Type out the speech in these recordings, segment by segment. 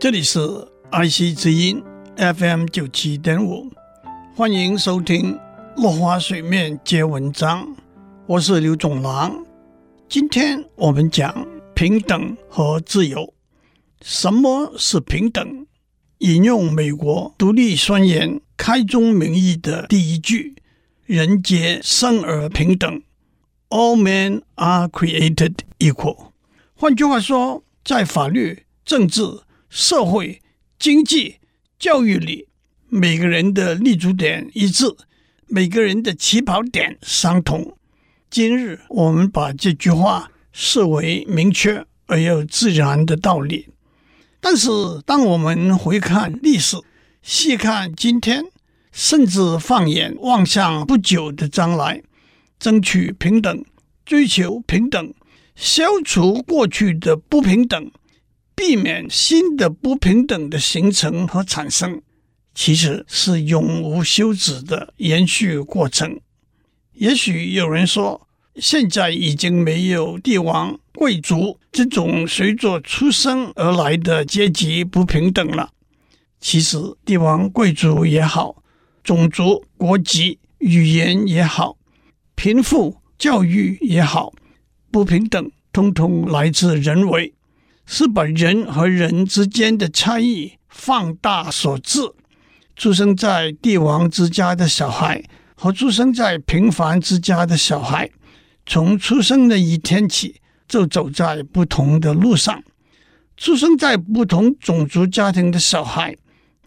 这里是 IC 之音 FM 九七点五，欢迎收听《落花水面接文章》，我是刘总郎。今天我们讲平等和自由。什么是平等？引用美国独立宣言开宗明义的第一句：“人皆生而平等，All men are created equal。”换句话说，在法律、政治、社会、经济、教育里，每个人的立足点一致，每个人的起跑点相同。今日我们把这句话视为明确而又自然的道理。但是，当我们回看历史，细看今天，甚至放眼望向不久的将来，争取平等、追求平等、消除过去的不平等。避免新的不平等的形成和产生，其实是永无休止的延续过程。也许有人说，现在已经没有帝王、贵族这种随着出生而来的阶级不平等了。其实，帝王、贵族也好，种族、国籍、语言也好，贫富、教育也好，不平等通通来自人为。是把人和人之间的差异放大所致。出生在帝王之家的小孩和出生在平凡之家的小孩，从出生的一天起就走在不同的路上。出生在不同种族家庭的小孩，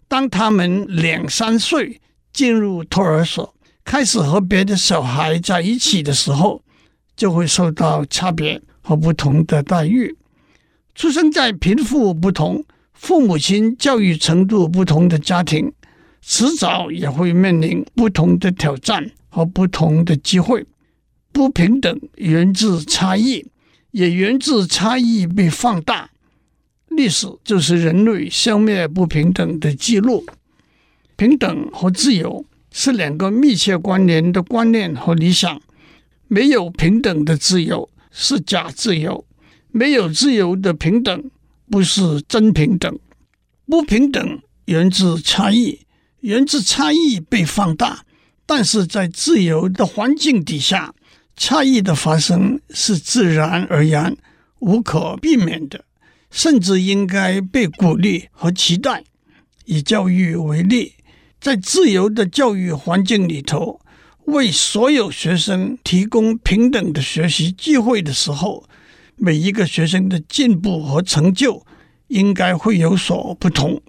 当他们两三岁进入托儿所，开始和别的小孩在一起的时候，就会受到差别和不同的待遇。出生在贫富不同、父母亲教育程度不同的家庭，迟早也会面临不同的挑战和不同的机会。不平等源自差异，也源自差异被放大。历史就是人类消灭不平等的记录。平等和自由是两个密切关联的观念和理想。没有平等的自由是假自由。没有自由的平等，不是真平等。不平等源自差异，源自差异被放大。但是在自由的环境底下，差异的发生是自然而然、无可避免的，甚至应该被鼓励和期待。以教育为例，在自由的教育环境里头，为所有学生提供平等的学习机会的时候，每一个学生的进步和成就应该会有所不同，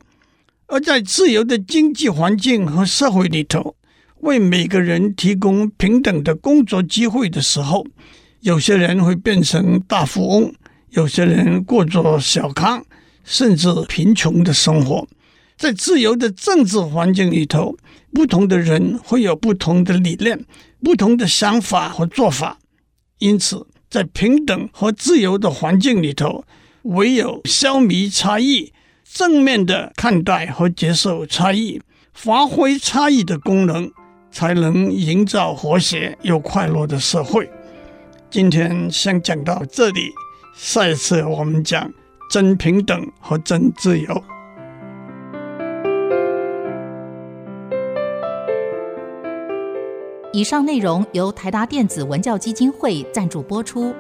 而在自由的经济环境和社会里头，为每个人提供平等的工作机会的时候，有些人会变成大富翁，有些人过着小康甚至贫穷的生活。在自由的政治环境里头，不同的人会有不同的理念、不同的想法和做法，因此，在平等和自由的环境里头，唯有消弭差异，正面的看待和接受差异，发挥差异的功能，才能营造和谐又快乐的社会。今天先讲到这里，下一次我们讲真平等和真自由。以上内容由台达电子文教基金会赞助播出。